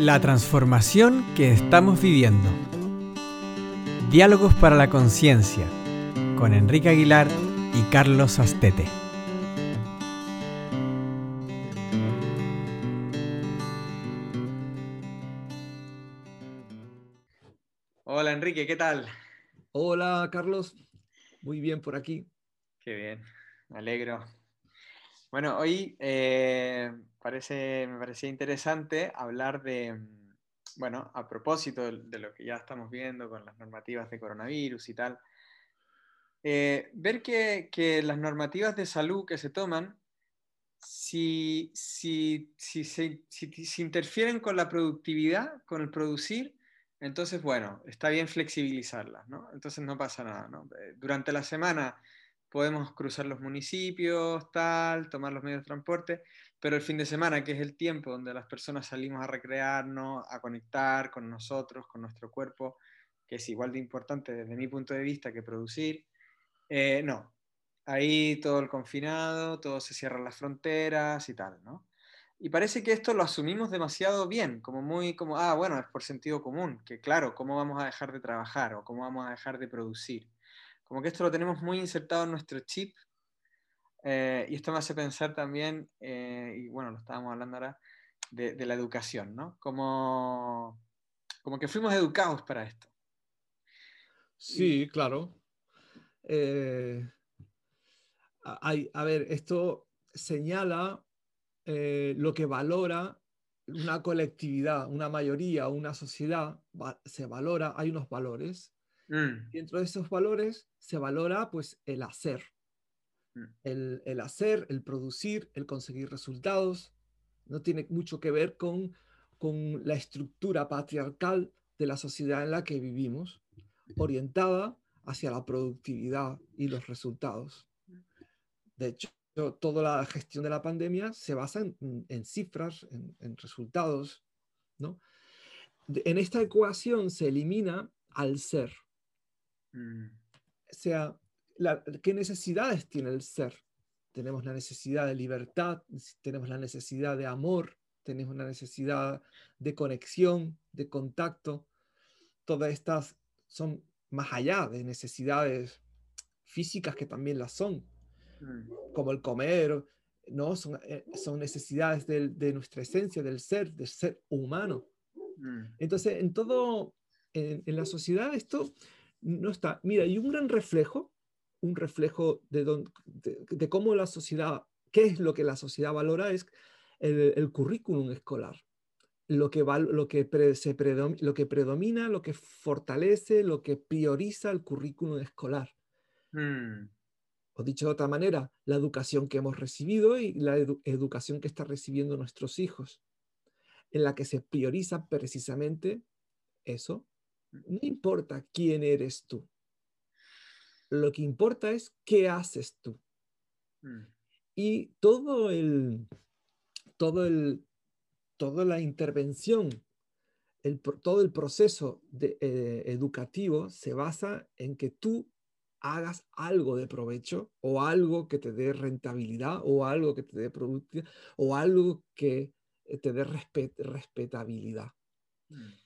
La transformación que estamos viviendo. Diálogos para la conciencia con Enrique Aguilar y Carlos Astete. Hola Enrique, ¿qué tal? Hola Carlos, muy bien por aquí. Qué bien, me alegro. Bueno, hoy eh, parece, me parecía interesante hablar de, mm, bueno, a propósito de, lo que ya estamos viendo con las normativas de coronavirus y tal, eh, ver que, las normativas de salud que se toman, si, si, si, si, interfieren con la productividad, con el producir, entonces, bueno, está bien flexibilizarlas, ¿no? Entonces no pasa nada, ¿no? Eh, durante la semana podemos cruzar los municipios, tal, tomar los medios de transporte, pero el fin de semana, que es el tiempo donde las personas salimos a recrearnos, a conectar con nosotros, con nuestro cuerpo, que es igual de importante desde mi punto de vista que producir, eh, no. Ahí todo el confinado, todo se cierran las fronteras y tal, ¿no? Y parece que esto lo asumimos demasiado bien, como muy como, ah, bueno, es por sentido común, que claro, ¿cómo vamos a dejar de trabajar o cómo vamos a dejar de producir? Como que esto lo tenemos muy insertado en nuestro chip eh, y esto me hace pensar también, eh, y bueno, lo estábamos hablando ahora, de, la educación, ¿no? Como, como que fuimos educados para esto. Sí, claro. Eh, a ver, esto señala lo que valora una colectividad, una mayoría, una sociedad, se valora, hay unos valores Mm. Dentro de esos valores se valora pues el hacer. Mm. El, hacer, el producir, el conseguir resultados. No tiene mucho que ver con, con la estructura patriarcal de la sociedad en la que vivimos, orientada hacia la productividad y los resultados. De hecho, toda la gestión de la pandemia se basa en, cifras, en, resultados. ¿no? En esta ecuación se elimina al ser. Mm. O sea, ¿qué necesidades tiene el ser? Tenemos la necesidad de libertad, tenemos la necesidad de amor, tenemos la necesidad de conexión, de contacto. Todas estas son más allá de necesidades físicas que también las son, mm. como el comer, ¿no? Son, eh, son necesidades de, nuestra esencia, del ser, del ser humano. Mm. Entonces, en todo, en, en, la sociedad esto no está. Mira, y un gran reflejo, un reflejo de, de, cómo la sociedad, qué es lo que la sociedad valora, es el, currículum escolar. Lo que, lo, que se lo que predomina, lo que fortalece, lo que prioriza el currículum escolar. Hmm. O dicho de otra manera, la educación que hemos recibido y la educación que están recibiendo nuestros hijos, en la que se prioriza precisamente eso, no importa quién eres tú. Lo que importa es qué haces tú. Mm. Y todo el, todo el, toda la intervención, el, todo el proceso de, eh, educativo se basa en que tú hagas algo de provecho o algo que te dé rentabilidad o algo que te dé productividad o algo que eh, te dé respetabilidad. Mm.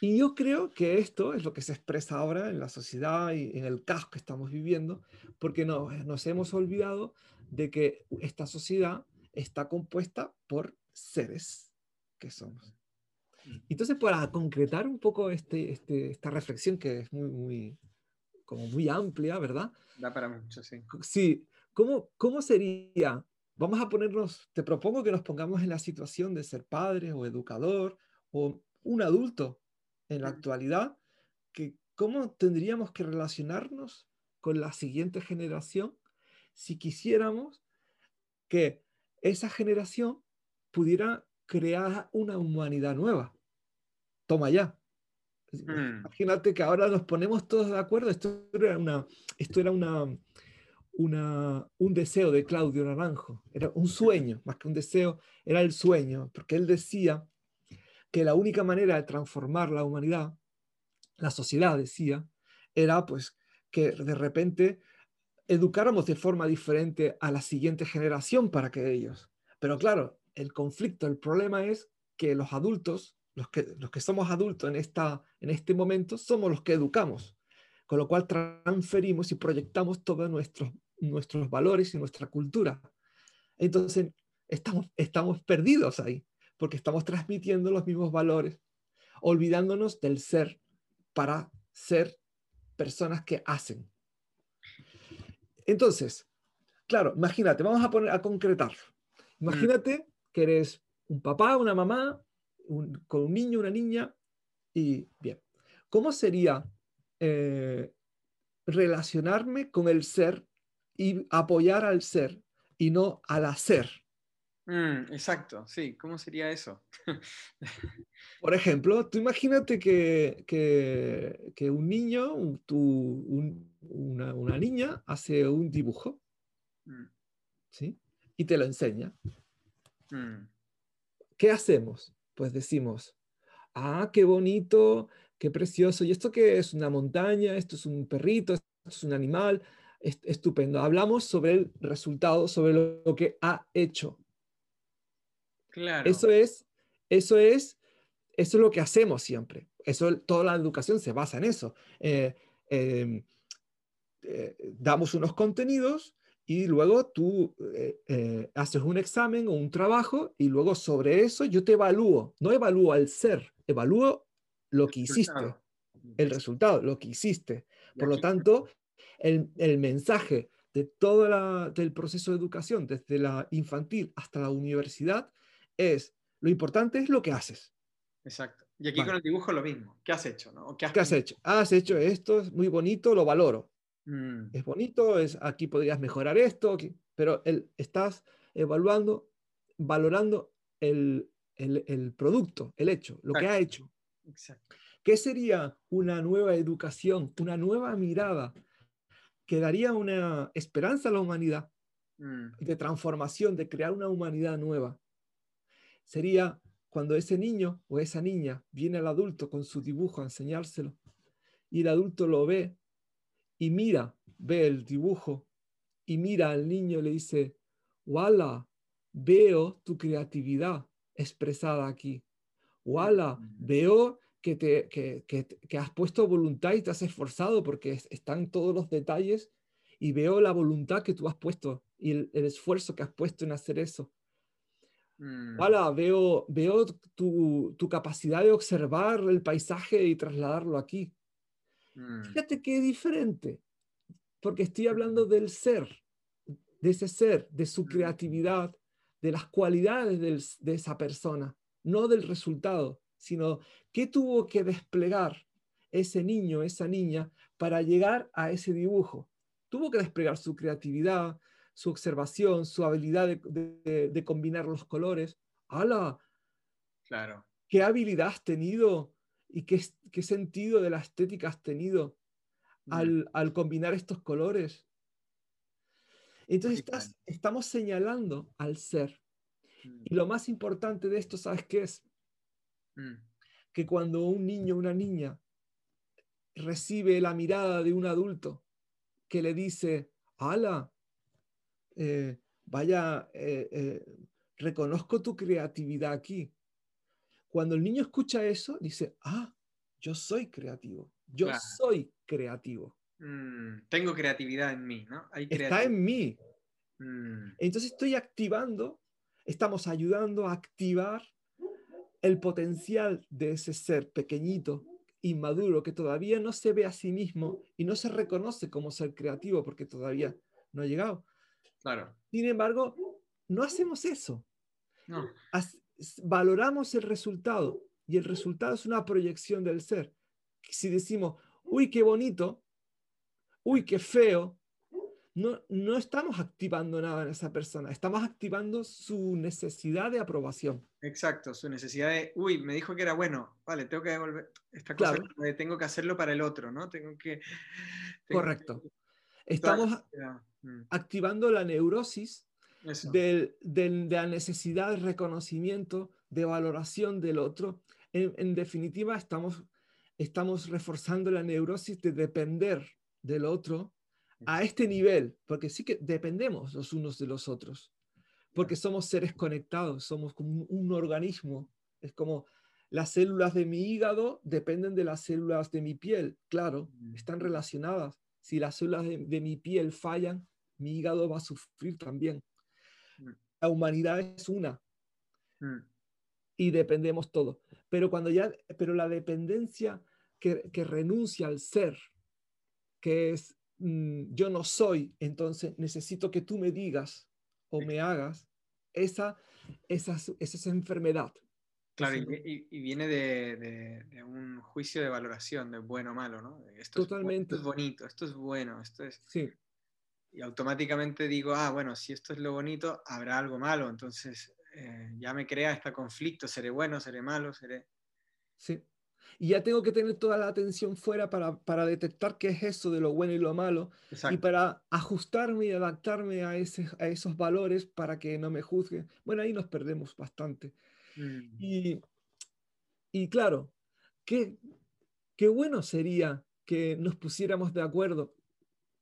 Y yo creo que esto es lo que se expresa ahora en la sociedad y en el caos que estamos viviendo, porque no, nos hemos olvidado de que esta sociedad está compuesta por seres que somos. Mm. Entonces, para concretar un poco este, este, esta reflexión que es muy, muy, como muy amplia, ¿verdad? Da para mucho, sí. Sí, ¿cómo, cómo sería? Vamos a ponernos, te propongo que nos pongamos en la situación de ser padre o educador o un adulto en la actualidad, que cómo tendríamos que relacionarnos con la siguiente generación si quisiéramos que esa generación pudiera crear una humanidad nueva. Toma ya. Mm. Imagínate que ahora nos ponemos todos de acuerdo. Esto era, una, esto era una, una, un deseo de Claudio Naranjo. Era un sueño, más que un deseo, era el sueño, porque él decía que la única manera de transformar la humanidad, la sociedad decía, era pues que de repente educáramos de forma diferente a la siguiente generación para que ellos. Pero claro, el conflicto, el problema es que los adultos, los que, los que somos adultos en, esta, en este momento, somos los que educamos, con lo cual transferimos y proyectamos todos nuestros, nuestros valores y nuestra cultura. Entonces, estamos, estamos perdidos ahí, porque estamos transmitiendo los mismos valores, olvidándonos del ser para ser personas que hacen. Entonces, claro, imagínate, vamos a poner a concretarlo. Imagínate que eres un papá, una mamá, con un niño, una niña, y bien, ¿cómo sería eh, relacionarme con el ser y apoyar al ser y no al hacer? Mm, exacto, sí, ¿cómo sería eso? Por ejemplo, tú imagínate que, que, un niño, una, una, niña hace un dibujo, mm. ¿sí? Y te lo enseña. Mm. ¿Qué hacemos? Pues decimos, ah, qué bonito, qué precioso. ¿Y esto qué es? ¿Una montaña? ¿Esto es un perrito? ¿Esto es un animal? estupendo. Hablamos sobre el resultado, sobre lo que ha hecho. Claro. Eso es, eso es, eso es lo que hacemos siempre. Eso, toda la educación se basa en eso. Eh, em, eh, damos unos contenidos y luego tú eh, haces un examen o un trabajo y luego sobre eso yo te evalúo. No evalúo al ser, evalúo lo que hiciste, el resultado, lo que hiciste. Por lo tanto, el, el mensaje de todo el proceso de educación, desde la infantil hasta la universidad, es, lo importante es lo que haces. Exacto. Y aquí con el dibujo lo mismo. ¿Qué has hecho? ¿no? ¿Qué, has, hecho? Has hecho esto, es muy bonito, lo valoro. Mm. Es bonito, es, aquí podrías mejorar esto, pero el, estás evaluando, valorando el, el, producto, el hecho, lo que ha hecho. Exacto. ¿Qué sería una nueva educación, una nueva mirada que daría una esperanza a la humanidad mm. de transformación, de crear una humanidad nueva? Sería cuando ese niño o esa niña viene al adulto con su dibujo a enseñárselo y el adulto lo ve y mira, ve el dibujo y mira al niño y le dice, ¡Wala! Veo tu creatividad expresada aquí. ¡Wala! Veo que, te, que, has puesto voluntad y te has esforzado porque están todos los detalles y veo la voluntad que tú has puesto y el esfuerzo que has puesto en hacer eso. Mm. veo, veo tu, tu, capacidad de observar el paisaje y trasladarlo aquí. Mm. Fíjate qué diferente, porque estoy hablando del ser, de ese ser, de su mm. creatividad, de las cualidades de esa persona, no del resultado, sino qué tuvo que desplegar ese niño, esa niña, para llegar a ese dibujo. Tuvo que desplegar su creatividad, su observación, su habilidad de, combinar los colores. ¡Hala! Claro. ¿Qué habilidad has tenido y qué, qué sentido de la estética has tenido al, al, combinar estos colores? Entonces estamos señalando al ser. Mm. Y lo más importante de esto, ¿sabes qué es? Mm. Que cuando un niño o una niña recibe la mirada de un adulto que le dice, ¡Hala! Eh, vaya, eh, eh, reconozco tu creatividad aquí. Cuando el niño escucha eso, dice, ah, yo soy creativo, yo soy creativo. Mm, tengo creatividad en mí, ¿no? Está en mí. Mm. Entonces estoy activando, estamos ayudando a activar el potencial de ese ser pequeñito, inmaduro, que todavía no se ve a sí mismo y no se reconoce como ser creativo porque todavía no ha llegado. Sin embargo, no hacemos eso. valoramos el resultado y el resultado es una proyección del ser. Si decimos, uy, qué bonito, uy, qué feo, no, no estamos activando nada en esa persona, estamos activando su necesidad de aprobación. Exacto, su necesidad de, uy, me dijo que era bueno, vale, tengo que devolver esta cosa, tengo que hacerlo para el otro, ¿no? Tengo que... Correcto. Estamos, Mm. activando la neurosis de la necesidad de reconocimiento, de valoración del otro. En, definitiva, estamos, estamos reforzando la neurosis de depender del otro a este nivel, porque sí que dependemos los unos de los otros, porque somos seres conectados, somos como un, organismo Es como las células de mi hígado dependen de las células de mi piel. Claro, Mm. están relacionadas. Si las células de, de mi piel fallan, mi hígado va a sufrir también. Mm. La humanidad es una Mm, y dependemos todos. Pero cuando ya, pero la dependencia que, que renuncia al ser, que es mm, yo no soy, entonces necesito que tú me digas o me hagas, esa, esa, es- esa es enfermedad. Claro, y, viene de, de- de un juicio de valoración, de bueno o malo, ¿no? Esto es Totalmente. esto es bonito, esto es bueno, esto es... Sí, Y automáticamente digo, ah, bueno, si esto es lo bonito, habrá algo malo, entonces eh, ya me crea este conflicto, seré bueno, seré malo, seré... sí. Y ya tengo que tener toda la atención fuera para, para detectar qué es eso de lo bueno y lo malo y Exacto. para ajustarme y adaptarme a, ese, a esos valores para que no me juzguen. Bueno, ahí nos perdemos bastante. Mm, Y, y claro, qué, qué bueno sería que nos pusiéramos de acuerdo.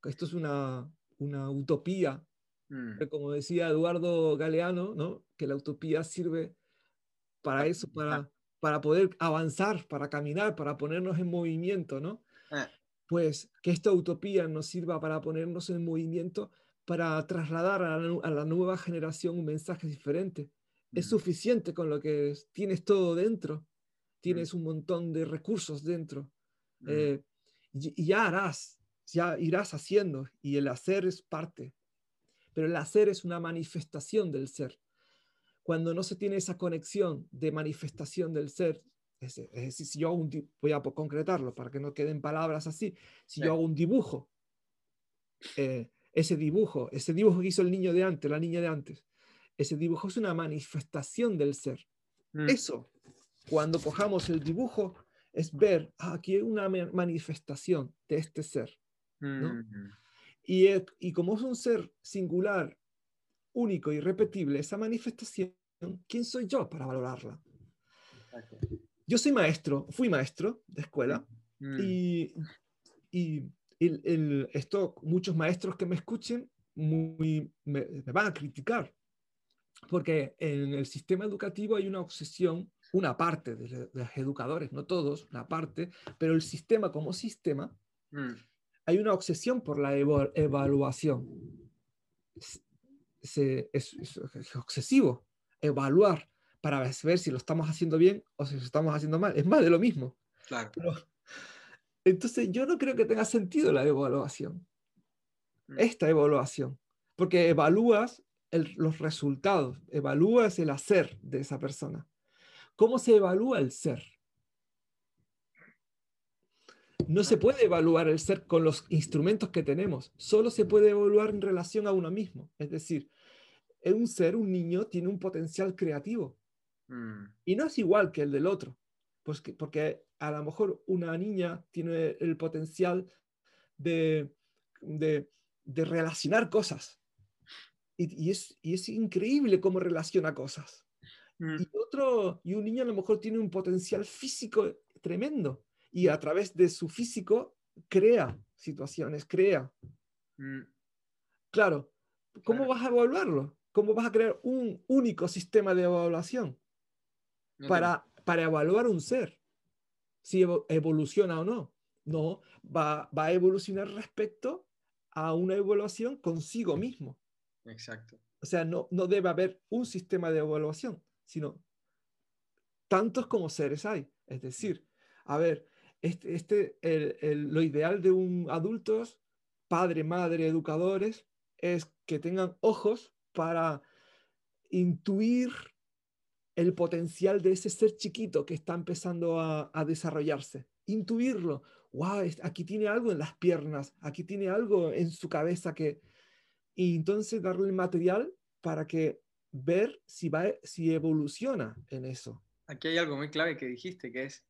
Esto es una, una utopía, mm, como decía Eduardo Galeano, ¿no? que la utopía sirve para eso, para, para poder avanzar, para caminar, para ponernos en movimiento, ¿no? Ah, Pues que esta utopía nos sirva para ponernos en movimiento, para trasladar a la, nu- a la nueva generación un mensaje diferente. Es mm, suficiente con lo que es. tienes todo dentro, tienes un montón de recursos dentro. mm, eh, y, y ya harás, ya irás haciendo, y el hacer es parte. Pero el hacer es una manifestación del ser. Cuando no se tiene esa conexión de manifestación del ser, es, es decir, si yo hago un voy a concretarlo para que no queden palabras así, si yo hago un dibujo, eh, ese dibujo, ese dibujo que hizo el niño de antes, la niña de antes, ese dibujo es una manifestación del ser. mm, Eso, cuando cojamos el dibujo, es ver, ah, aquí hay una ma- manifestación de este ser. ¿No? mm, Y, es- y como es un ser singular, único y repetible, esa manifestación, ¿quién soy yo para valorarla? exacto. Yo soy maestro, fui maestro de escuela Mm, y, y el- el- esto, muchos maestros que me escuchen muy, me, me van a criticar, porque en el sistema educativo hay una obsesión, una parte de, de los educadores, no todos, una parte, pero el sistema como sistema, mm, hay una obsesión por la evaluación. Es, se- es- es- es obsesivo, evaluar para ver si lo estamos haciendo bien o si lo estamos haciendo mal. Es más de lo mismo. Claro. Pero, entonces, yo no creo que tenga sentido la evaluación, Mm, esta evaluación, porque evalúas el- los resultados, evalúas el hacer de esa persona. ¿Cómo se evalúa el ser? No se puede evaluar el ser con los instrumentos que tenemos, solo se puede evaluar en relación a uno mismo. Es decir, un ser, un niño, tiene un potencial creativo mm, y no es igual que el del otro, pues que- porque a lo mejor una niña tiene el potencial de, de, de relacionar cosas. Y, y es, y es increíble cómo relaciona cosas. mm, Y, otro, y un niño a lo mejor tiene un potencial físico tremendo. Y a través de su físico crea situaciones, crea. mm, Claro, ¿cómo Claro. vas a evaluarlo? ¿Cómo vas a crear un único sistema de evaluación? no para, para evaluar un ser, si evo- evoluciona o no. No, va, va a evolucionar respecto a una evaluación consigo mismo. Exacto. O sea, no, no debe haber un sistema de evaluación, sino tantos como seres hay. Es decir, a ver, este, este, el- lo ideal de un adulto, padre, madre, educadores, es que tengan ojos para intuir el potencial de ese ser chiquito que está empezando a, a desarrollarse. Intuirlo. Wow, aquí tiene algo en las piernas, aquí tiene algo en su cabeza que... Y entonces darle material para que ver si, va, si evoluciona en eso. Aquí hay algo muy clave que dijiste, que es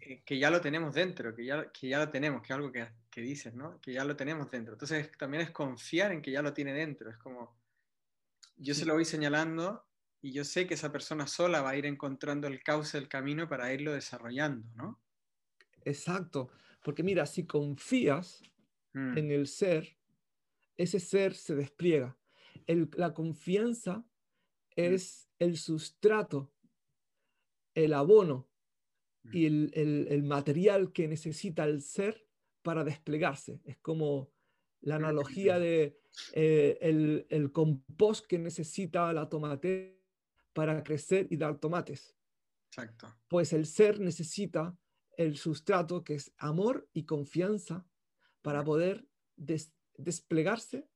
eh, que ya lo tenemos dentro, que ya, que ya lo tenemos, que es algo que, que dices, ¿no? Que ya lo tenemos dentro. Entonces también es confiar en que ya lo tiene dentro. Es como, yo se lo voy señalando y yo sé que esa persona sola va a ir encontrando el cauce, el camino para irlo desarrollando, ¿no? Exacto. Porque mira, si confías Mm, en el ser, ese ser se despliega. El- la confianza es el sustrato el abono y el, material que necesita el ser para desplegarse. Es como la analogía de eh, el, compost que necesita la tomate para crecer y dar tomates. Exacto. Pues el ser necesita el sustrato que es amor y confianza para poder desplegarse.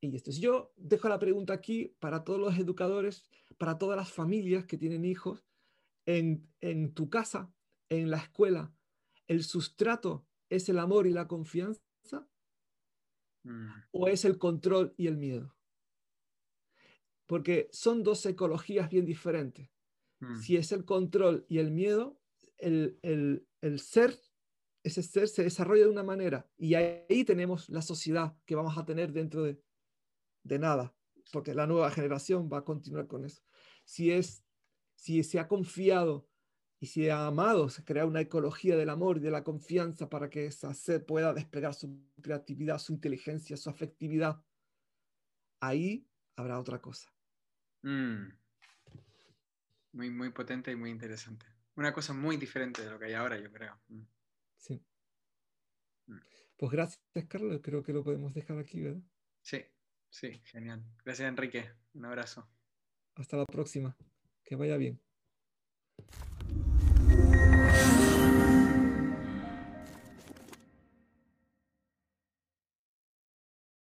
Y esto yo dejo la pregunta aquí para todos los educadores, para todas las familias que tienen hijos, en, en tu casa, en la escuela, ¿el sustrato es el amor y la confianza? Mm. ¿O es el control y el miedo? Porque son dos ecologías bien diferentes. Mm. Si es el control y el miedo, el, el, el, ser, ese ser se desarrolla de una manera y ahí tenemos la sociedad que vamos a tener dentro de, de nada, porque la nueva generación va a continuar con eso. Si es, si se ha confiado y si ha amado, se crea una ecología del amor y de la confianza para que esa sed pueda desplegar su creatividad, su inteligencia, su afectividad. Ahí habrá otra cosa. Mm. Muy, muy potente y muy interesante. Una cosa muy diferente de lo que hay ahora, yo creo. Mm. Sí. Mm. Pues gracias, Carlos. Creo que lo podemos dejar aquí, ¿verdad? Sí, sí, genial. Gracias, Enrique. Un abrazo. Hasta la próxima. Que vaya bien.